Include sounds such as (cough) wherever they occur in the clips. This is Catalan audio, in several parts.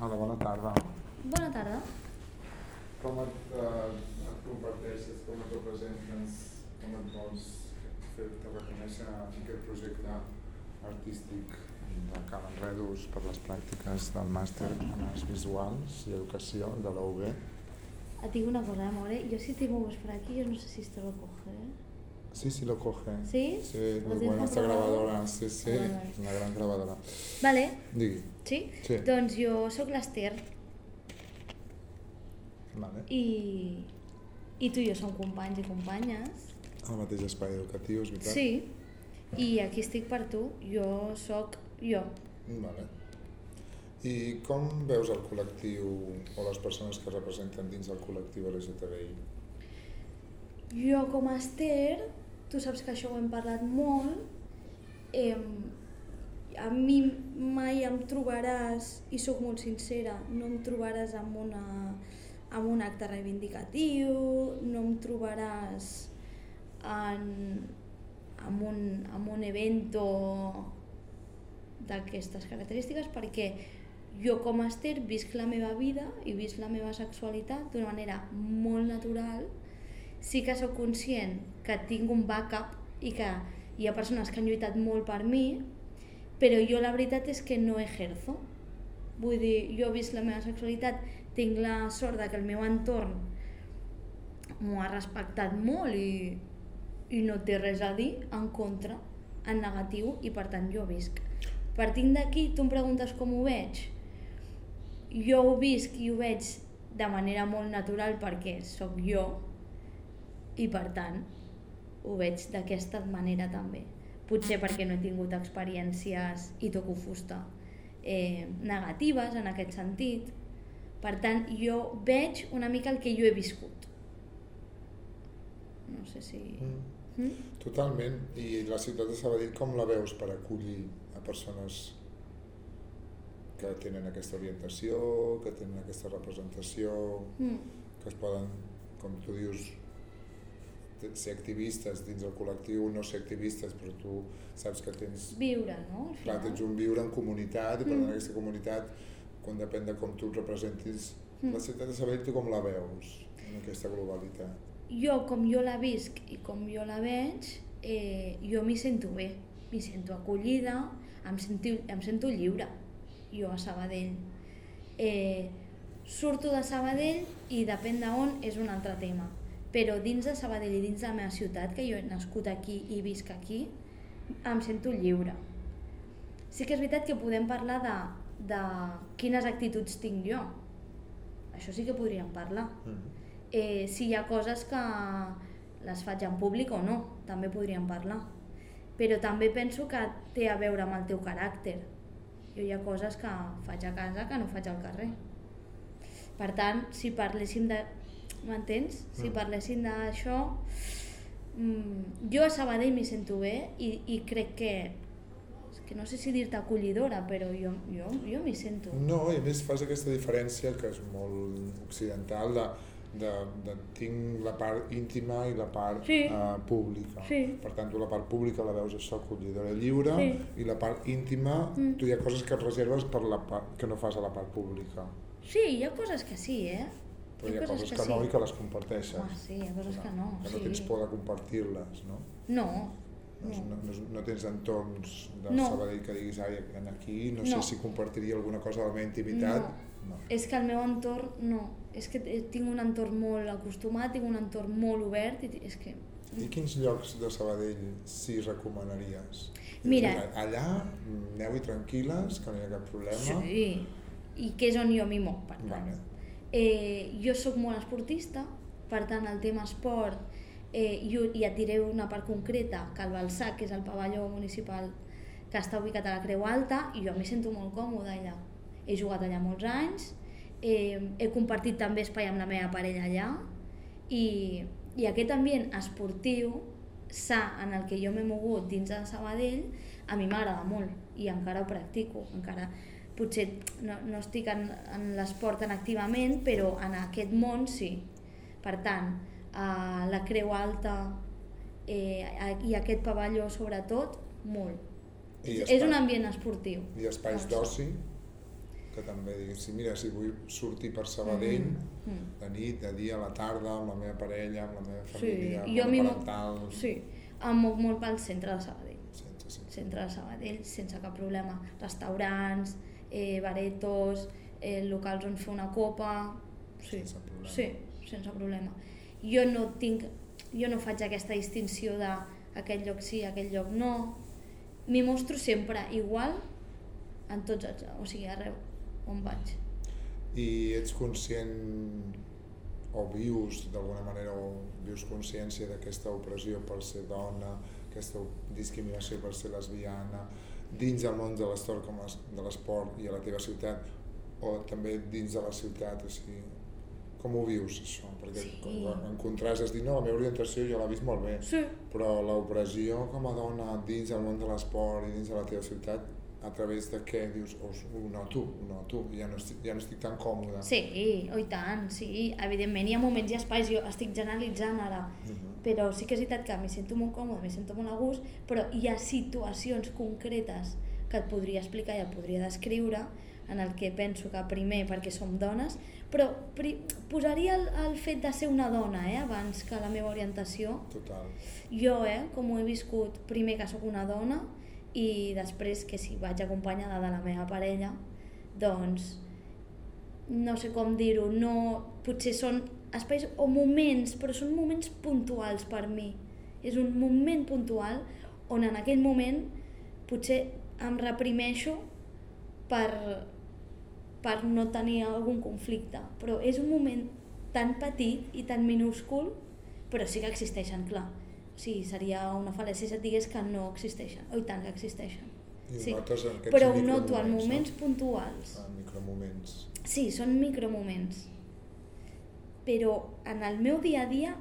Hola, bona tarda. Bona tarda. Com et, eh, et comparteixes, com et representes, com et vols fer-te reconèixer en aquest projecte artístic de Cal Enredos per les pràctiques del màster en arts visuals i educació de la UB? Et digo una cosa, amore. Yo si te mueves por aquí, yo no sé si esto lo coge. ¿eh? Sí, sí, lo coge. ¿Sí? Sí, ¿Lo muy buena esta grabadora. Sí, sí, vale. una gran grabadora. Vale, Digui. sí? Sí. Doncs jo sóc l'Ester Vale. i, i tu i jo som companys i companyes. Al mateix espai educatiu, és veritat? Sí, i aquí estic per tu. Jo sóc jo. Vale. I com veus el col·lectiu o les persones que representen dins del col·lectiu LGTBI? Jo com a Esther, tu saps que això ho hem parlat molt, eh, a mi mai em trobaràs, i sóc molt sincera, no em trobaràs amb, una, amb un acte reivindicatiu, no em trobaràs en, en, un, en un evento d'aquestes característiques perquè jo com a Esther visc la meva vida i visc la meva sexualitat d'una manera molt natural sí que sóc conscient que tinc un backup i que hi ha persones que han lluitat molt per mi però jo la veritat és que no ejerzo. Vull dir, jo visc la meva sexualitat tinc la sort de que el meu entorn m'ho ha respectat molt i, i no té res a dir en contra, en negatiu i per tant jo visc. Partint d'aquí tu em preguntes com ho veig. Jo ho visc i ho veig de manera molt natural perquè sóc jo i per tant ho veig d'aquesta manera també potser perquè no he tingut experiències i toco fusta eh, negatives en aquest sentit per tant jo veig una mica el que jo he viscut no sé si... Mm. Mm? Totalment. I la ciutat de Sabadell com la veus per acollir a persones que tenen aquesta orientació, que tenen aquesta representació, Mm. que es poden, com tu dius, ser activistes dins el col·lectiu, no ser activistes, però tu saps que tens viure, no? Al Clar, tens un viure en comunitat i per Mm. tant aquesta comunitat, quan depèn de com tu et representis, Mm. la ciutat de Sabadell tu com la veus en aquesta globalitat? jo com jo la visc i com jo la veig, eh, jo m'hi sento bé, m'hi sento acollida, em sento, em sento lliure, jo a Sabadell. Eh, surto de Sabadell i depèn d'on és un altre tema, però dins de Sabadell i dins de la meva ciutat, que jo he nascut aquí i visc aquí, em sento lliure. Sí que és veritat que podem parlar de, de quines actituds tinc jo, això sí que podríem parlar Mm. eh, si hi ha coses que les faig en públic o no, també podríem parlar. Però també penso que té a veure amb el teu caràcter. Jo hi ha coses que faig a casa que no faig al carrer. Per tant, si parléssim de... M'entens? Si Mm. parléssim d'això... Mm, jo a Sabadell m'hi sento bé i, i crec que... Que no sé si dir-te acollidora, però jo, jo, jo m'hi sento. No, i a més fas aquesta diferència que és molt occidental de, de, de tinc la part íntima i la part Sí. eh, pública. Sí. Per tant, tu la part pública la veus això, acollidora lliure, Sí. i la part íntima, Mm. tu hi ha coses que et reserves per la part, que no fas a la part pública. Sí, hi ha coses que sí, eh? Però hi ha coses que, sí. no i que les comparteixes. Home, sí, hi ha coses que no, Que no sí. tens por de compartir-les, no? No, No, No. no, no, no tens entorns de No. Sabadell que diguis, ai, aquí no, No. sé si compartiria alguna cosa de la meva intimitat. No. és que el meu entorn, no. És que tinc un entorn molt acostumat, tinc un entorn molt obert i és que... I quins llocs de Sabadell sí recomanaries? Mira. Allà, aneu-hi tranquil·les, que no hi ha cap problema. Sí, i que és on jo m'hi moc, per tant. Vale. Eh, jo sóc molt esportista, per tant el tema esport, eh, jo, i et diré una part concreta, que el Balsac, que és el pavelló municipal que està ubicat a la Creu Alta, i jo m'hi sento molt còmoda allà. He jugat allà molts anys, eh, he compartit també espai amb la meva parella allà, i, i aquest ambient esportiu sa en el que jo m'he mogut dins de Sabadell a mi m'agrada molt i encara ho practico encara potser no, no estic en, en l'esport tan activament però en aquest món sí per tant a la Creu Alta eh, i aquest pavelló sobretot molt I és espai- un ambient esportiu I espais d'oci, que també diguis, sí, mira, si vull sortir per Sabadell, Mm, mm. de nit, de dia, a la tarda, amb la meva parella, amb la meva Sí, família, jo a amb mo- parental... Sí, em moc molt pel centre de Sabadell. Sense, sense. Centre de Sabadell, sense cap problema. Restaurants, eh, baretos, eh, locals on fer una copa... Sí, Sense problema. sí, sense problema. Jo no tinc, jo no faig aquesta distinció de aquest lloc sí, aquest lloc no. M'hi mostro sempre igual en tots els, o sigui, arreu on vaig. I ets conscient o vius d'alguna manera o vius consciència d'aquesta opressió per ser dona, aquesta discriminació per ser lesbiana, dins del món de l'esport com es- de l'esport i a la teva ciutat o també dins de la ciutat, o sigui, com ho vius això? Perquè Sí. com, en contrast has dit, no, la meva orientació jo l'he vist molt bé, Sí, però l'opressió com a dona dins del món de l'esport i dins de la teva ciutat a través de què dius, oh, ho noto, ho noto, ja no estic, ja no estic tan còmode. sí, oh, i tant, sí. Evidentment hi ha moments i espais, jo estic generalitzant ara, Mhm. Però sí que és veritat que m'hi sento molt còmode, m'hi sento molt a gust, però hi ha situacions concretes que et podria explicar i et podria descriure en el que penso que primer perquè som dones, però pri posaria el, el fet de ser una dona eh, abans que la meva orientació. Total. Jo, eh, com ho he viscut, primer que sóc una dona i després que si vaig acompanyada de la meva parella, doncs no sé com dir-ho, no, potser són espais o moments, però són moments puntuals per mi. És un moment puntual on en aquell moment potser em reprimeixo per, per no tenir algun conflicte, però és un moment tan petit i tan minúscul, però sí que existeixen, clar. O sigui, seria una fal·làcia si et digués que no existeixen. Oh, i tant que existeixen. I Sí. Però ho noto en moments no? puntuals. En micromoments. Sí, són micromoments. Però en el meu dia a dia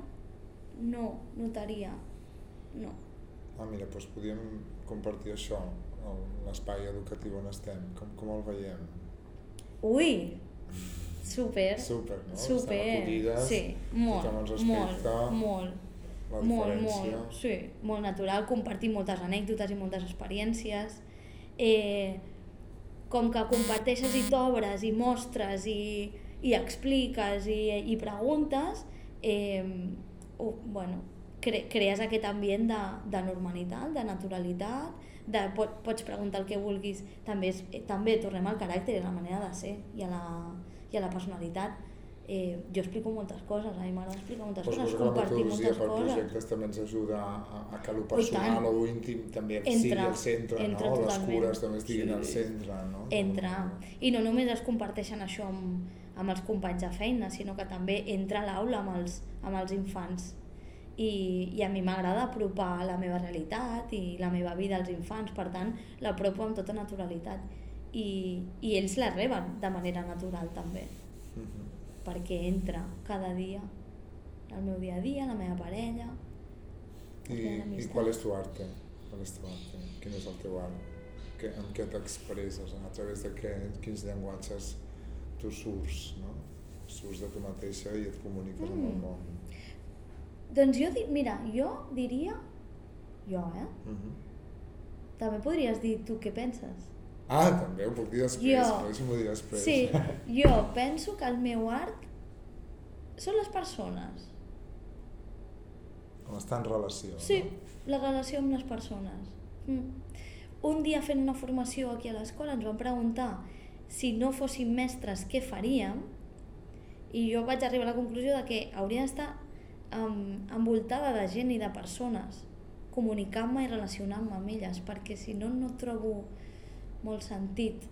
no notaria. No. Ah, mira, doncs podríem compartir això, l'espai educatiu on estem. Com, com el veiem? Ui! (laughs) Super. Super, no? Super. Acollides, sí, molt, ens molt, respecta, molt. la molt, molt, sí, molt natural, compartir moltes anècdotes i moltes experiències. Eh, com que comparteixes i t'obres i mostres i, i expliques i, i preguntes, eh, uh, bueno, cre crees aquest ambient de, de normalitat, de naturalitat, de, pot, pots preguntar el que vulguis, també, és, eh, també tornem al caràcter i a la manera de ser i a la, i a la personalitat. Eh, jo explico moltes coses, a mi m'agrada explicar moltes Però coses, compartir metodologia moltes per coses. projectes també ens ajuda a, a que lo tant. personal o lo íntim també Entra, sigui al centre, entra no? Les totalment. cures també estiguin Sí. al centre, no? entra. I no només es comparteixen això amb, amb els companys de feina, sinó que també entra a l'aula amb, els, amb els infants. I, i a mi m'agrada apropar la meva realitat i la meva vida als infants, per tant, l'apropo amb tota naturalitat. I, I ells la reben de manera natural també, Mhm. perquè entra cada dia el meu dia a dia, la meva parella, I, I qual és tu arte? Qual és tu arte? Quin és el teu art? Que, amb què t'expresses? A través de què, quins llenguatges tu surts, no? Surts de tu mateixa i et comuniques amb el Mm. món. Doncs jo, di- mira, jo diria, jo, eh? Mhm. També podries dir tu què penses. Ah, també ho puc dir després, Jo- però deixa'm-ho dir després. Sí, (laughs) jo penso que el meu art són les persones. Com està en relació, Sí, no? la relació amb les persones. Mm. Un dia fent una formació aquí a l'escola ens van preguntar si no fóssim mestres què faríem i jo vaig arribar a la conclusió de que hauria d'estar um, envoltada de gent i de persones comunicant-me i relacionant-me amb elles perquè si no no trobo molt sentit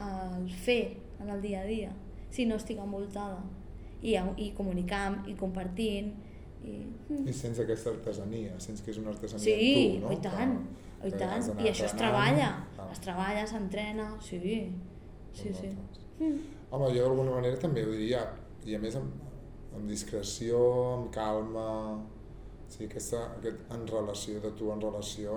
al fer en el dia a dia si no estic envoltada i, i comunicant i compartint i, mm. I sents aquesta artesania, sents que és una artesania Sí, tu, no? oh, i tant, Que- i tant. I això es treballa, Ah, es treballa, s'entrena, sí, sí, sí. Mm. Home, jo d'alguna manera també ho diria, i a més amb, amb discreció, amb calma, sí, aquesta, aquest en relació, de tu en relació,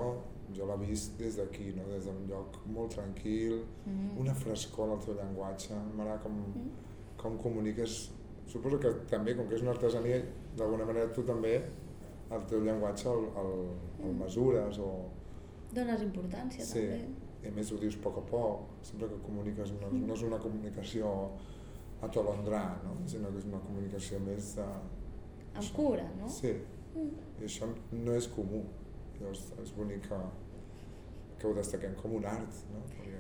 jo l'he vist des d'aquí, no? des d'un lloc molt tranquil, Mm. una frescor en el teu llenguatge, m'agrada com, Mm. com comuniques, suposo que també, com que és una artesania, d'alguna manera tu també el teu llenguatge el, el, el Mm. mesures o... Dones importància, Sí, també. I a més ho dius a poc a poc, sempre que comuniques no, no és una comunicació a tolondrà, no? sinó que és una comunicació més de... Amb cura, no? Sí, Mm. i això no és comú. Llavors és bonic que, que ho destaquem com un art, no? Perquè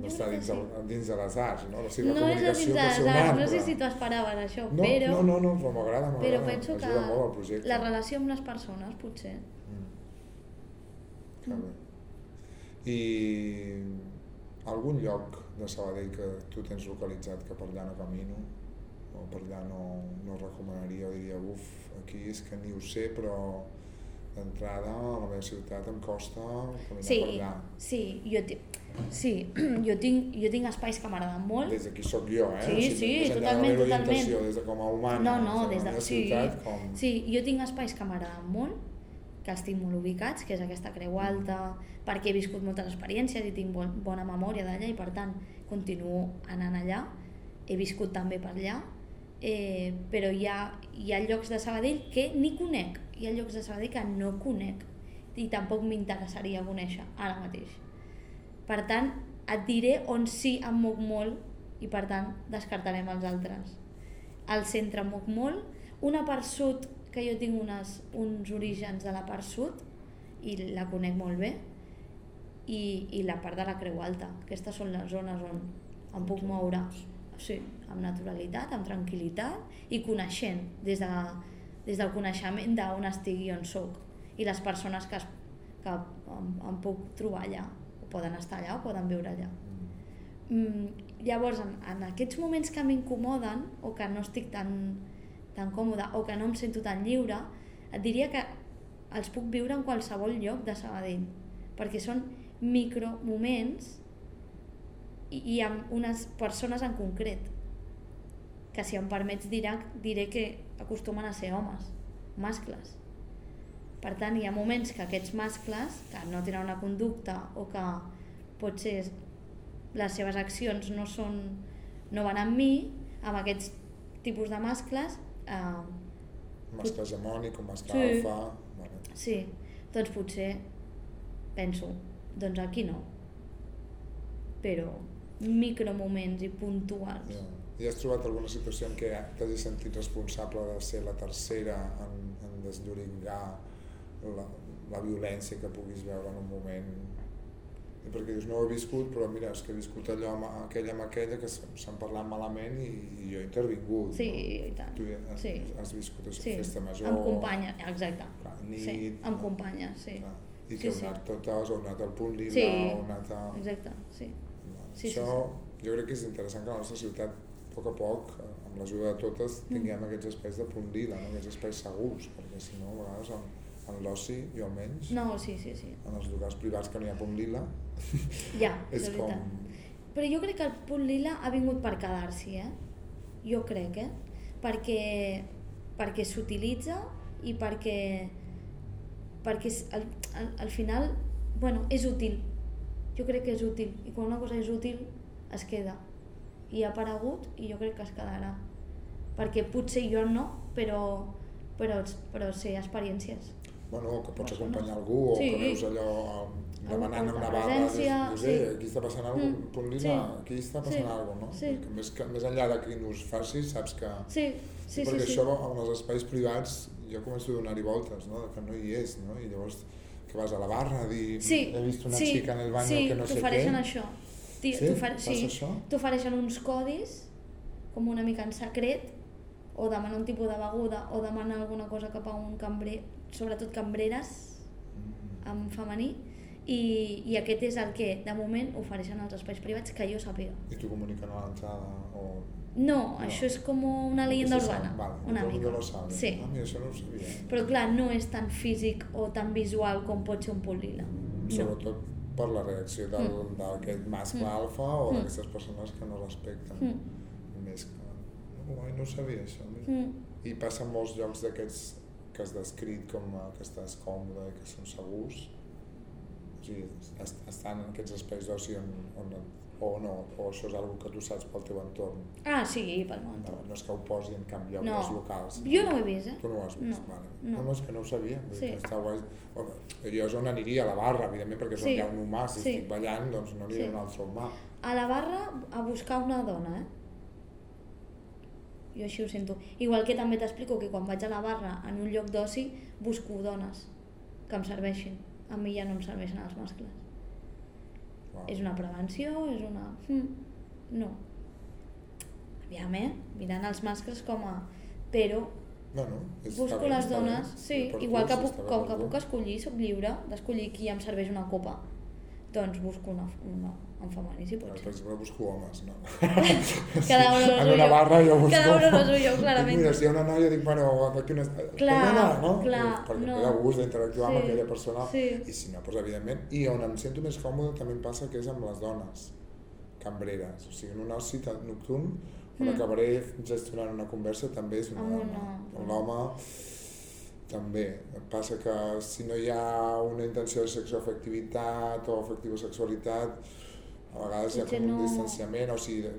no està dins, el, dins de les arts, no? O sigui, No la és comunicació dins de les arts, art, no sé si tu esperaves això, no, però, No, no, no, però m'agrada, m'agrada. però penso que molt al projecte. la relació amb les persones, potser. Mm. Mm. I algun lloc de Sabadell que tu tens localitzat que per allà no camino o per allà no, no recomanaria o diria uf, aquí és que ni ho sé però d'entrada a la meva ciutat em costa caminar Sí, per allà sí, jo, sí, (clears throat) jo, tinc, jo tinc espais que m'agraden molt. des d'aquí sóc jo, eh? Sí, o sigui, sí, enllà totalment, de la totalment. des de com a humana No, no, de des la de... meva Sí, ciutat com... sí, jo tinc espais que m'agraden molt, que els tinc molt ubicats, que és aquesta Creu Alta, perquè he viscut moltes experiències i tinc bon, bona memòria d'allà i per tant continuo anant allà. He viscut també per allà, eh, però hi ha, hi ha llocs de Sabadell que ni conec, hi ha llocs de Sabadell que no conec i tampoc m'interessaria conèixer ara mateix. Per tant, et diré on sí em moc molt i per tant descartarem els altres. Al centre em moc molt, una part sud, que jo tinc unes, uns orígens de la part sud i la conec molt bé, i, i la part de la Creu Alta. Aquestes són les zones on em puc moure sí, amb naturalitat, amb tranquil·litat i coneixent des, de, des del coneixement d'on estic i on sóc i les persones que, es, que em, em puc trobar allà o poden estar allà o poden viure allà. Mm, llavors, en, en aquests moments que m'incomoden o que no estic tan, tan còmoda o que no em sento tan lliure, et diria que els puc viure en qualsevol lloc de Sabadell, perquè són micromoments i, i amb unes persones en concret, que si em permets dirà, diré que acostumen a ser homes, mascles. Per tant, hi ha moments que aquests mascles, que no tenen una conducta o que potser les seves accions no són no van amb mi, amb aquests tipus de mascles, eh, mascle hegemònic, un mascle Sí. alfa... Vale. sí, doncs potser penso, doncs aquí no. Però micromoments i puntuals. Ja. I has trobat alguna situació en què t'hagis sentit responsable de ser la tercera en, en desllorigar la, la violència que puguis veure en un moment? I perquè dius, no ho he viscut, però mira, és que he viscut allò amb aquella amb aquella que s'han parlat malament i, i jo he intervingut. Sí, no? i tant. Tu has, Sí. has viscut això, Sí, festa major... amb companya, exacte. Clar, nit, Sí, amb no? companya, sí. Clar. I Sí, que heu sí. anat totes, o heu anat al punt lila, Sí. heu anat a... Exacte, sí. Sí, sí, Això jo crec que és interessant que la nostra ciutat, a poc a poc, amb l'ajuda de totes, Mm. tinguem aquests espais de punt lila, no? aquests espais segurs, perquè si no, a vegades en, en l'oci, jo almenys, No, sí, sí, sí. en els locals privats que no hi ha punt lila, (laughs) Ja, és de com... veritat. Però jo crec que el punt lila ha vingut per quedar-s'hi, eh? Jo crec, eh? Perquè, perquè s'utilitza i perquè, perquè és- al, al, al final, bueno, és útil. Jo crec que és útil. I quan una cosa és útil, es queda. I ha aparegut i jo crec que es quedarà. Perquè potser jo no, però, però, però sé experiències. Bueno, que pots acompanyar algú o Sí. que veus allò eh, demanant una barra, dius, sí. eh, aquí està passant alguna cosa, Mm, punt lila, sí. aquí està passant Sí. alguna cosa, no? Sí. Perquè més, que, més enllà de qui nos facis, saps que... Sí, sí, sí. perquè sí. això en els espais privats jo començo a donar-hi voltes, no? que no hi és, no? i llavors que vas a la barra a dir Sí, he vist una sí, xica en el baño sí, que no sé què. t'ofereixen això. Sí? t'ofer- Passa sí, això? t'ofereixen uns codis, com una mica en secret, o demanar un tipus de beguda, o demanar alguna cosa cap a un cambrer, sobretot cambreres, Mm. en femení, i, i aquest és el que, de moment, ofereixen als espais privats que jo sàpiga. I t'ho comuniquen a l'entrada o... No, això és com una leyenda urbana, vale, una mica. sabe. Sí. Ah, mira, això no ho sabia. Però clar, no és tan físic o tan visual com pot ser un punt lila. No. Sobretot per la reacció Mm. d'aquest mascle Mm. alfa o Mm. d'aquestes persones que no respecten. Mm. Més que... No, ai, no ho sabia, això. Mm. I passa en molts llocs d'aquests que has descrit com a que estàs còmode i que són segurs. O sigui, est- estan en aquests espais d'oci on, on et o no, o això és una que tu saps pel teu entorn. Ah, sí, pel meu No, entorn. no és que ho posi en cap lloc No. locals. Jo no ho he vist, eh? Tu no ho has vist, No, vale. no. no, és que no ho sabia. Sí. Està guai. Home, jo és on aniria, a la barra, evidentment, perquè és on Sí. hi ha un humà. Si Sí. estic ballant, doncs no aniria Sí. a un altre humà. A la barra a buscar una dona, eh? Jo així ho sento. Igual que també t'explico que quan vaig a la barra en un lloc d'oci busco dones que em serveixin. A mi ja no em serveixen els mascles. Wow. És una prevenció, és una... Mm, no. Aviam, eh? Mirant els mascles com a... Però No, no. És, busco les dones, sí, igual que puc, com que puc escollir, soc lliure d'escollir qui em serveix una copa. Doncs busco una, una en femení, si pot Per ser. exemple, busco homes, no? (laughs) Cada lo en una barra jo busco... Cada uno lo suyo, Dic, clarament. Mira, si hi ha una noia, dic, bueno, d'aquí una... Clar, anar, no? clar, Perquè no. de gust d'interactuar amb Sí, aquella persona. sí. I si no, doncs evidentment. I on em sento més còmode també em passa que és amb les dones cambreres. O sigui, en un oci nocturn on Mm. acabaré gestionant una conversa també és una Amb dona. una- Amb L'home també. Passa que si no hi ha una intenció de sexoafectivitat o afectivosexualitat, a vegades hi ha Potser com un no- distanciament, o de,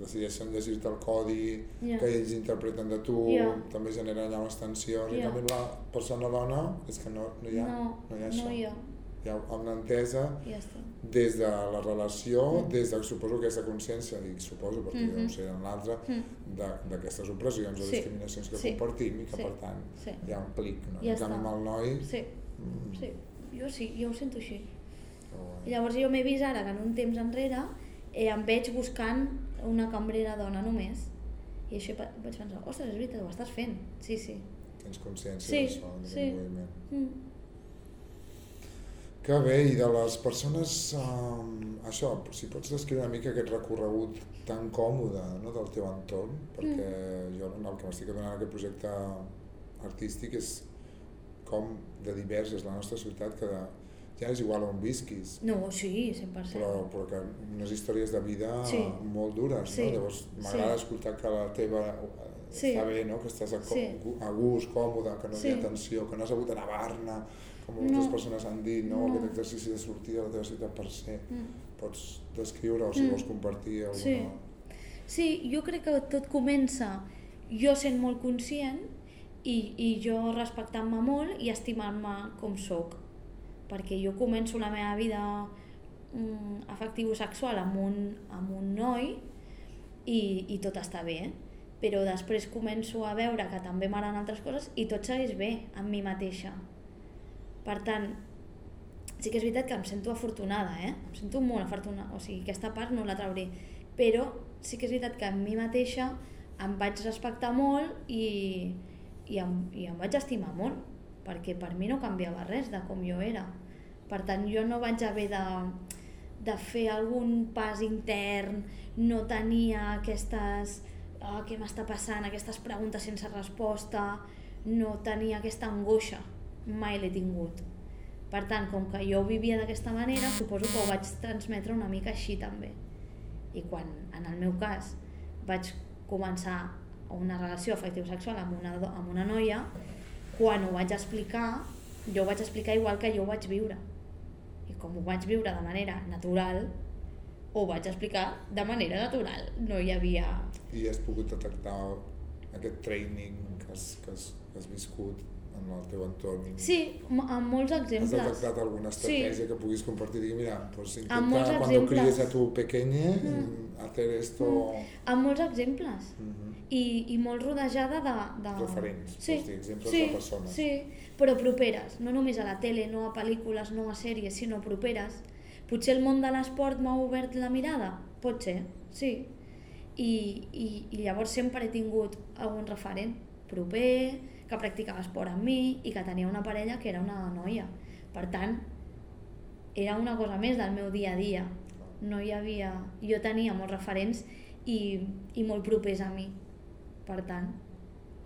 decideixen llegir-te el codi Ja. que ells interpreten de tu, Ja. també generen allà unes tensions, i Ja. en canvi la persona dona és que no, no hi ha, no, no hi ha això. no hi ha, Hi ha una entesa ja està. des de la relació, Mm. des de, suposo, aquesta consciència, dic suposo, perquè jo Mhm. no sé en l'altre, Mm. d'aquestes opressions o Sí. discriminacions que Sí. compartim i que, Sí. per tant, Sí, hi ha un clic, no? Ja en canvi, amb el noi... sí, mm, sí. Jo sí, jo ho sento així. I llavors jo m'he vist ara que en un temps enrere eh, em veig buscant una cambrera dona només. I això vaig pensar, ostres, és veritat, ho estàs fent. Sí, sí. Tens consciència Sí, d'això, d'aquest sí. moviment. Mm. Que bé, i de les persones, um, això, si pots descriure una mica aquest recorregut tan còmode no, del teu entorn, perquè jo el que m'estic adonant aquest projecte artístic és com de divers és la nostra ciutat, que de, ja és igual on visquis, No, sí, 100%. però, però que unes històries de vida Sí. molt dures, Sí. no? Llavors m'agrada escoltar que la teva eh, Sí. està bé, no? Que estàs a, Sí. a gust, còmode, que no Sí. hi ha tensió, que no has hagut d'anar a Barna, com moltes No. persones han dit, no? No. Aquest exercici de sortir de la teva ciutat per ser. Mm. Pots descriure o si Mm. vols compartir alguna... Sí. Sí, jo crec que tot comença jo sent molt conscient i, i jo respectant-me molt i estimant-me com sóc. Perquè jo començo la meva vida mm, afectivo-sexual amb un, amb un noi i, i tot està bé, però després començo a veure que també m'agraden altres coses i tot segueix bé amb mi mateixa. Per tant, sí que és veritat que em sento afortunada, eh? Em sento molt afortunada, o sigui, aquesta part no la trauré. Però sí que és veritat que amb mi mateixa em vaig respectar molt i, i, em, i em vaig estimar molt, perquè per mi no canviava res de com jo era. Per tant, jo no vaig haver de, de fer algun pas intern, no tenia aquestes... Oh, què m'està passant? Aquestes preguntes sense resposta, no tenia aquesta angoixa, mai l'he tingut. Per tant, com que jo vivia d'aquesta manera, suposo que ho vaig transmetre una mica així també. I quan, en el meu cas, vaig començar una relació afectiu-sexual amb una, amb una noia, quan ho vaig explicar, jo ho vaig explicar igual que jo ho vaig viure. I com ho vaig viure de manera natural, ho vaig explicar de manera natural. No hi havia... I has pogut detectar aquest training que has, que has, que has viscut en el teu entorn. Sí, amb molts Has exemples. detectat alguna Sí. estratègia que puguis compartir? Digui, mira, pues intenta Amb molts cuando exemples. críes a tu pequeñe Mm. hacer esto... Amb molts exemples. Mhm. I, i molt rodejada de... de... Referents, sí, dir, exemples sí, de persones. Sí, però properes, no només a la tele, no a pel·lícules, no a sèries, sinó properes. Potser el món de l'esport m'ha obert la mirada? Pot ser, sí. I, i, I llavors sempre he tingut algun referent proper, que practicava esport amb mi i que tenia una parella que era una noia. Per tant, era una cosa més del meu dia a dia. No hi havia... Jo tenia molts referents i, i molt propers a mi. Per tant,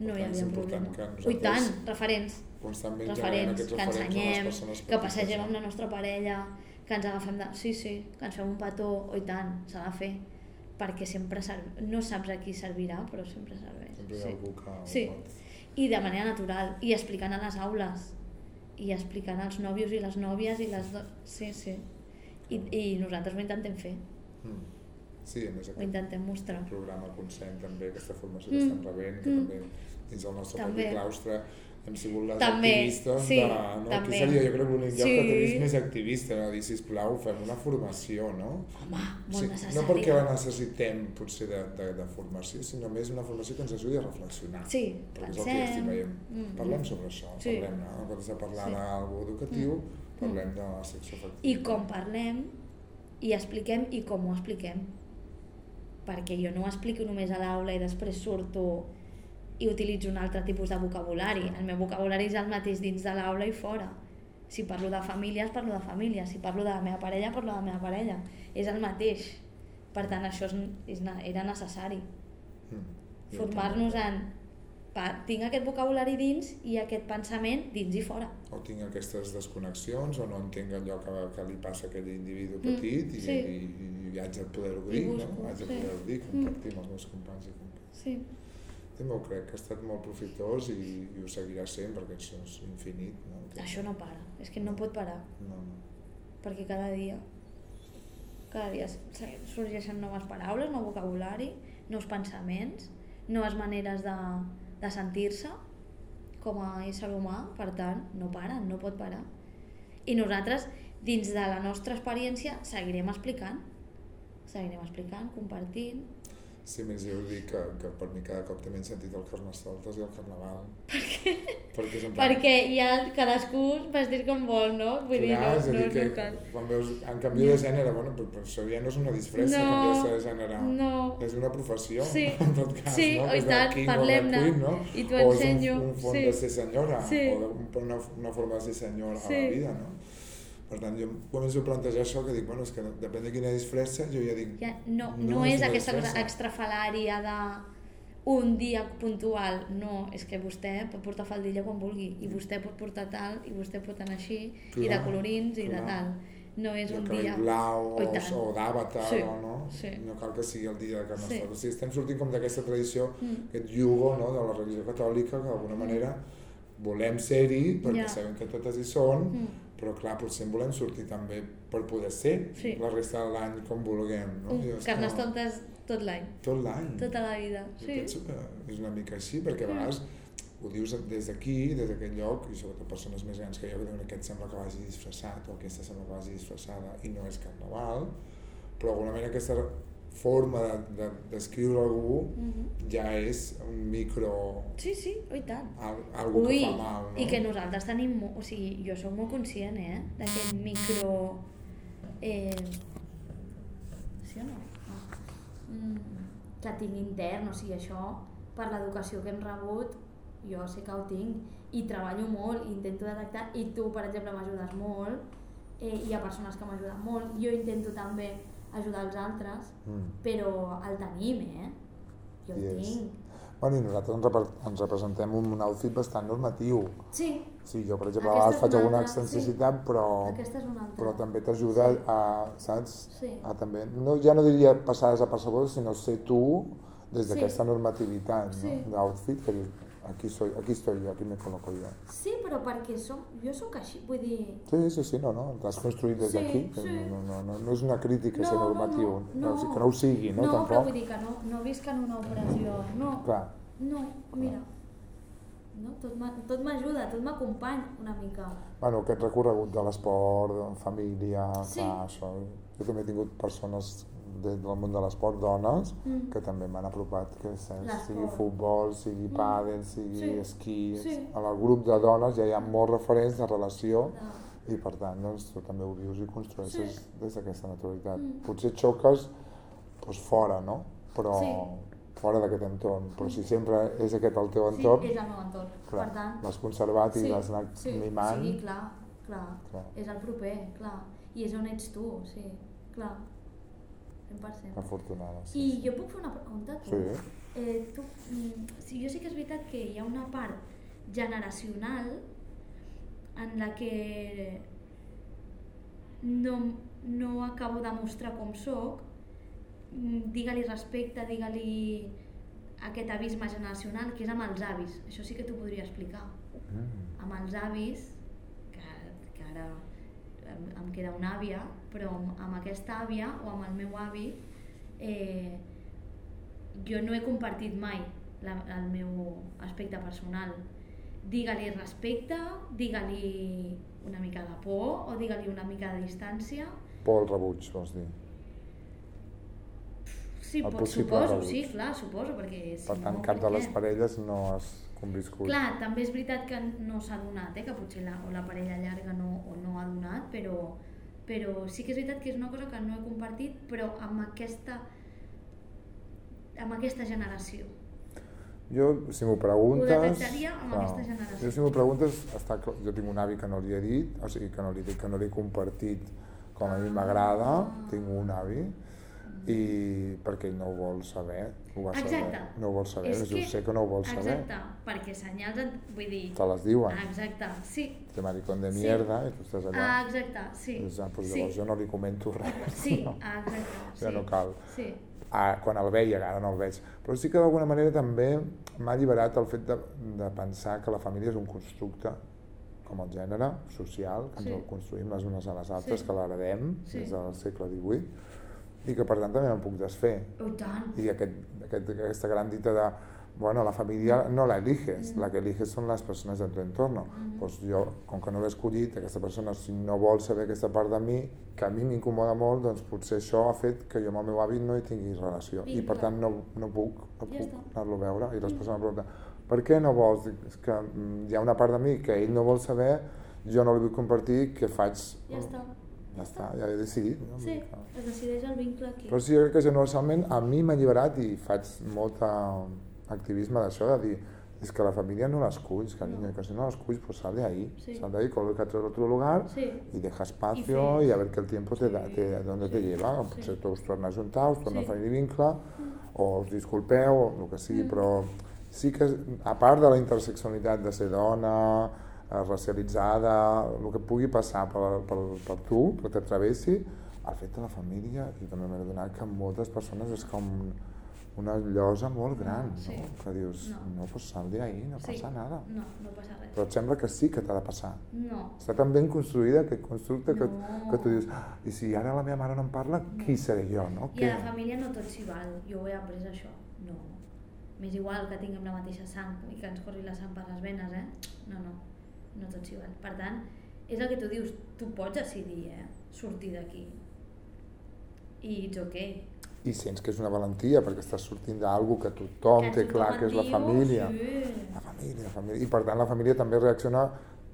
no Per hi tant, és havia problema. que Ui, tant, referents. Constantment Referents, aquests que referents ensenyem, que passegem amb la nostra parella, que ens agafem de... Sí, sí, que ens fem un petó, oi tant, s'ha de fer. Perquè sempre serv... no saps a qui servirà, però sempre serveix. Sempre hi ha sí. algú que ho Sí. pot. I de manera natural, i explicant a les aules, i explicant als nòvios i les nòvies i les... Do... Sí, sí. I, I nosaltres ho intentem fer. Mm. Sí, a més Ho intentem mostrar. programa Consent també, aquesta formació Mm. que estem rebent, que Mm. també dins del nostre També. propi claustre hem sigut les També, activistes sí, de... No? també. Aquí seria, jo crec, l'únic lloc Sí. que tenis més activista, no? dir, sisplau, fem una formació, no? Home, molt Sí, necessari. no perquè la necessitem, potser, de, de, de formació, sinó més una formació que ens ajudi a reflexionar. Sí, Perquè és el que estic pensem... veient. Mm. Parlem sobre això, Sí. parlem, no? En comptes de parlar Sí. Mm. d'algú educatiu, parlem de la secció efectiva. I com parlem, i expliquem i com ho expliquem. Perquè jo no ho explico només a l'aula i després surto i utilitzo un altre tipus de vocabulari. El meu vocabulari és el mateix dins de l'aula i fora. Si parlo de famílies, parlo de famílies. Si parlo de la meva parella, parlo de la meva parella. És el mateix. Per tant, això és, és, era necessari. Mm. Formar-nos en... Pa, tinc aquest vocabulari dins i aquest pensament dins i fora. o tinc aquestes desconnexions o no entenc allò que, que li passa a aquell individu Mm, petit i, sí. i, i haig de poder-ho I dir, no? haig de sí. poder-ho dir, Mm. compartir amb els meus companys i companyes. Sí. També ho crec, que ha estat molt profitós i, i ho seguirà sent perquè això és infinit. No? Això no para. És que no pot parar. No, no. perquè cada dia cada dia sorgeixen noves paraules, nou vocabulari, nous pensaments, noves maneres de, de sentir-se com a ésser humà, per tant, no paren, no pot parar. I nosaltres, dins de la nostra experiència, seguirem explicant, seguirem explicant, compartint, Sí, més jo dic que, que per mi cada cop també he sentit el carnestoltes i el carnaval. Per què? Perquè plan... perquè ja cadascú vestir com vol, no? Vull dir, Clar, no, és a no, dir que no cal. quan veus en canvi de gènere, bueno, però, però això ja no és una disfressa, No, canviar-se de gènere. no. És una professió, Sí, (laughs) en tot cas, sí, no? i tant, o parlem-ne. no? I t'ho o ensenyo, és un, un font sí. de ser senyora, Sí. o de, una, una forma de ser senyora Sí. a la vida, no? Per tant, jo començo a plantejar això, que dic, bueno, és que depèn de quina disfressa, jo ja dic, Ja, no, no, No és és aquesta cosa extrafalària de un dia puntual, no, és que vostè pot portar faldilla quan vulgui i vostè pot portar tal i vostè pot anar així i de Clar, colorins i de clar. tal no és un dia blau o, tant. o d'avatar, Sí, o no? sí. No cal que sigui el dia de Carnestoltes. Sí. O sigui, estem sortint com d'aquesta tradició, Mm. aquest yugo no, de la religió catòlica, que d'alguna manera volem ser-hi perquè Ja. sabem que totes hi són, Mm. Però clar, potser en volem sortir també per poder ser Sí. la resta de l'any com vulguem. No? un carnestoltes tot l'any, Tot l'any. tota la vida Jo sí. penso que és una mica així, perquè a Mm. vegades ho dius des d'aquí, des d'aquest lloc, i sobretot persones més grans que jo, que diuen aquest sembla que vagi disfressat, o aquesta sembla que vagi disfressada, i no és carnaval, però d'alguna manera aquesta forma de, de, descriure algú Mhm. ja és un micro... sí, sí, oh, i tant Al, algú Ui, que fa mal, no? i que nosaltres tenim, o sigui, jo sóc molt conscient, eh, d'aquest micro... Eh, sí o no? Mm, que tinc intern, o sigui, això, per l'educació que hem rebut, jo sé que ho tinc, i treballo molt, i intento detectar, i tu, per exemple, m'ajudes molt, eh, hi ha persones que m'ajuden molt, jo intento també ajudar els altres, Mm. però el tenim, eh? Jo el I és- tinc. Bueno, i nosaltres ens, repre- ens representem un outfit bastant normatiu. Sí, Sí, jo, per exemple, a vegades faig una alguna altra, excentricitat, però... però també t'ajuda Sí. a, saps? Sí. A també, no, ja no diria passar desapercebuda, sinó ser tu des Sí. d'aquesta normativitat Sí. no? d'outfit, que dius, aquí, soy, aquí estoy yo, aquí me coloco yo. Sí, però perquè som, jo sóc així, vull dir... Sí, sí, sí, no, no, t'has construït des Sí, d'aquí, que sí. no, no, no, no és una crítica No, ser no, normatiu, no, no. que no ho sigui, no, no però tampoc. vull dir que no, no visc en una opressió, no, Clar, no, mira, no, tot m'ajuda, tot m'acompanya una mica. bueno, aquest recorregut de l'esport, família, Sí. clar, això, jo també he tingut persones de, del món de l'esport, dones, Mm. que també m'han apropat, que saps, L'esport. sigui futbol, sigui Mm. pàdel, sigui Sí. esquí, Sí. en el grup de dones ja hi ha molts referents de relació De... i per tant doncs, tu també ho vius i construeixes Sí. des d'aquesta naturalitat. Mm. Potser xoques doncs, fora, no? Però Sí. fora d'aquest entorn, però si sempre és aquest el teu Sí, entorn, és el meu entorn, clar, per tant... l'has conservat i sí, l'has anat sí, mimant. Sí, clar, clar, Clar. és el proper, clar, i és on ets tu, sí, clar, 100%. Afortunada. I Sí, jo puc fer una pregunta tu? sí. Eh, tu, mm, sí, jo sí que és veritat que hi ha una part generacional en la que no, no acabo de mostrar com sóc, Mm, digue-li respecte, digue-li aquest abisme generacional, que és amb els avis. Això sí que t'ho podria explicar. Mm. Amb els avis, que, que ara em, em queda una àvia, però amb, amb aquesta àvia o amb el meu avi eh, jo no he compartit mai la, el meu aspecte personal. Digue-li respecte, digue-li una mica de por o digue-li una mica de distància. Por al rebuig, vols dir. Sí, pot, suposo, rebuig. sí, clar, suposo, perquè si Per tant, no, cap de les parelles no has conviscut. Clar, també és veritat que no s'ha donat, eh? que potser la, o la parella llarga no, o no ha donat, però, però sí que és veritat que és una cosa que no he compartit, però amb aquesta, amb aquesta generació. Jo, si m'ho preguntes... Ho detectaria amb aquesta generació. Jo, si m'ho preguntes, està clar, jo tinc un avi que no li he dit, o sigui, que no li dic que no l'he compartit com a mi m'agrada, Ah. tinc un avi, i perquè no ho vol saber, ho va saber, Exacte. no ho vol saber, És jo sé que no ho vol saber, Exacte, perquè senyals, et- vull dir... te les diuen, Exacte, sí. de maricón de Sí. mierda, i tu estàs allà, Ah, exacte, sí. doncs, ah, doncs sí. llavors jo no li comento res, Sí, (laughs) no, exacte. ja sí. no cal. Sí, Ah, quan el veia, ara no el veig. Però sí que d'alguna manera també m'ha alliberat el fet de, de pensar que la família és un constructe com el gènere social, que ens Sí. el construïm les unes a les altres, Sí. que l'heredem Sí. des del segle XVIII, i que per tant també me'n puc desfer. oh, i tant. I aquest, aquest, aquesta gran dita de, bueno, la família no la eliges, Mm. la que eliges són les persones del teu entorn. Mm. Doncs jo, com que no l'he escollit, aquesta persona, si no vol saber aquesta part de mi, que a mi m'incomoda molt, doncs potser això ha fet que jo amb el meu avi no hi tingui relació. I per Vincle. tant no, no puc, no Ja puc anar-lo a veure. I les Mm. persones em pregunten, per què no vols? Dic, és que mm, hi ha una part de mi que ell no vol saber, jo no li vull compartir, què faig? Ja està. Ja està, ja he decidit. No? Sí, es decideix el vincle aquí. Però sí, jo crec que generalment a mi m'ha alliberat i faig molt activisme d'això, de dir, és que la família no l'esculls, carinyo, No. que si no l'esculls, pues sal de ahí, Sí. sal de ahí, colócate en otro lugar Sí, y deja espacio I y, fes. a ver que el tiempo te da, Sí, te, dónde te sí, lleva, sí. potser tu us torna a juntar, us torna Sí. a fer vincle, o us disculpeu, o el que sigui, Mm. però sí que, a part de la interseccionalitat de ser dona, racialitzada, el que pugui passar per, per, per tu, que t'atravessi, el fet de la família, i també m'he adonat que moltes persones és com una llosa molt gran, Sí. no? que dius, No. no, pues sal ahí, no sí. passa nada. No, no passa res. Però et sembla que sí que t'ha de passar. No. Està tan ben construïda aquest constructe que, No. que tu dius, ah, i si ara la meva mare no em parla, qui seré jo, no? I a la família no tot s'hi val, jo ho he après això. No. M'és igual que tinguem la mateixa sang i que ens corri la sang per les venes, eh? No, no, no s'hi val. Per tant, és el que tu dius, tu pots decidir, eh? Sortir d'aquí. I it's okay. I sents que és una valentia perquè estàs sortint d'algú que tothom té tothom clar et que és la família. Sí. La família, la família. I per tant la família també reacciona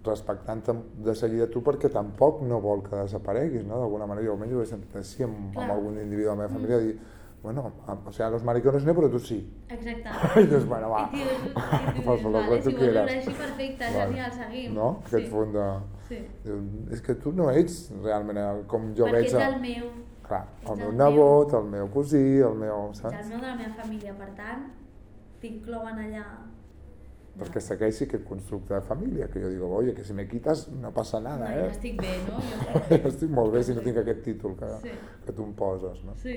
respectant de seguida tu perquè tampoc no vol que desapareguis, no? D'alguna manera, jo almenys ho he sentit així amb, amb algun individu de la meva Mm. família, dir, bueno, o sea, los maricones no, però tu sí. Exacte. I (laughs) dius, bueno, va, I dius, i vale, que si vols viure així, perfecte, Vale. genial, seguim. no? Aquest sí. punt de... Sí. És que tu no ets realment com jo Perquè veig... ets a- el meu, Clar, el ets meu el nebot, el meu cosí, el meu... ets Saps? el meu de la meva família, per tant, t'inclouen allà. Perquè segueixi aquest constructe de família, que jo dic, oye, que si me quitas no passa nada, no, jo eh? estic bé, no? Jo (laughs) Jo estic molt bé si no tinc aquest títol que, Sí. que tu em poses, no? Sí.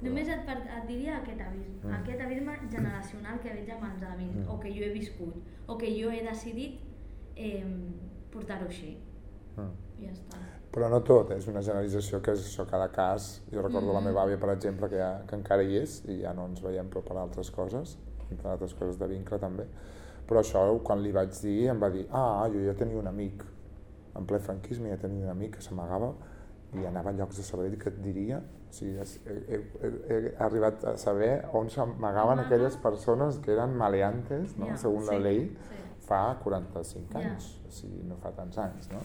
Només et, et diria aquest abisme, Mm. aquest abisme generacional que veig amb els avis, Mm. o que jo he viscut, o que jo he decidit eh, portar-ho així. Mm. Ja està. Però no tot, és una generalització que és això, cada cas. Jo recordo la Mhm. meva àvia, per exemple, que, ja, que encara hi és, i ja no ens veiem però per altres coses, i per altres coses de vincle també. Però això, quan li vaig dir, em va dir, ah, jo ja tenia un amic, en ple franquisme ja tenia un amic que s'amagava i anava a llocs de Sabadell que et diria, o sigui, he, he, he, arribat a saber on s'amagaven Amaga. aquelles persones que eren maleantes, no? Ja, segons la sí, llei, Sí. fa 45 Ja. anys, o sigui, no fa tants anys, no?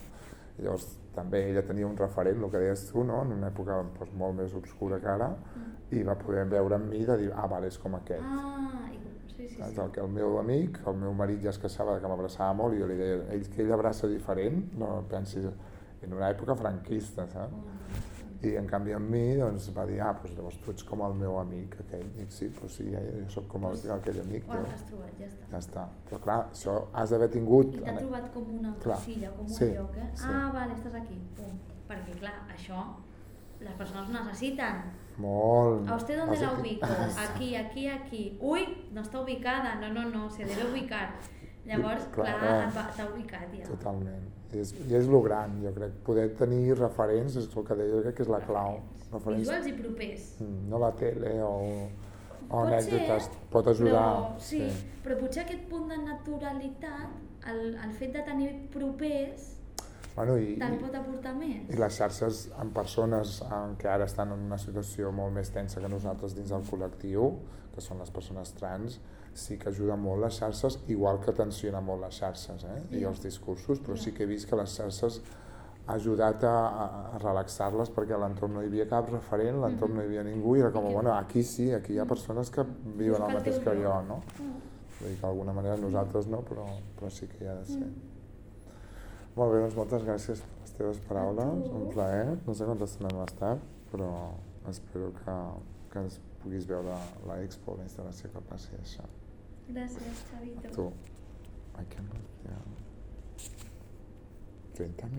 I llavors també ella tenia un referent, el que deies tu, no? en una època doncs, molt més obscura que ara, Mm. i va poder veure en mi de dir, ah, vale, és com aquest. Ah, sí, sí, sí. El, que el meu amic, el meu marit ja es queixava que m'abraçava molt i jo li deia, ell que ell abraça diferent, no pensis en una època franquista, saps? I en canvi amb mi doncs, va dir, ah, doncs llavors tu ets com el meu amic aquell. I dic, sí, doncs sí, ja, jo sóc com el, aquell amic. Teu. has trobat, ja està. Ja està. Però clar, això has d'haver tingut... I t'ha trobat com una Clar, cosilla, com un sí, lloc, eh? sí. Ah, vale, estàs aquí. Pum. Perquè, clar, això les persones necessiten. Molt. ¿A usted dónde Has la ubico? Aquí, aquí, aquí. Uy, no está ubicada. No, no, no, se debe ubicar. Llavors, Clar, clar, t'ha ubicat ja. Totalment. És, I és lo gran, jo crec. Poder tenir referents és el que deia, jo crec que és la clau. Referents, Visuals i propers. mm, no la tele o, o Pot anècdotes, ser, pot ajudar. Però, sí, però potser aquest punt de naturalitat, el, el fet de tenir propers, Bueno, i, te'n pot aportar més. i les xarxes amb persones en que ara estan en una situació molt més tensa que nosaltres dins del col·lectiu, que són les persones trans, sí que ajuda molt les xarxes, igual que tensiona molt les xarxes eh? i els discursos, però sí que he vist que les xarxes ha ajudat a, a, relaxar-les perquè a l'entorn no hi havia cap referent, l'entorn Mhm. no hi havia ningú i era com, bueno, aquí sí, aquí hi ha persones que viuen el mateix que jo, no? Mm. Vull dir que d'alguna manera nosaltres no, però, però sí que hi ha de ser. Mm. Molt bé, doncs moltes gràcies per les teves paraules, un plaer. No sé quanta estona hem estat, però espero que, que ens puguis veure la expo, la instal·lació que passi això. Gràcies, Xavito. A tu. Ai, que mal, ja... 30 minuts.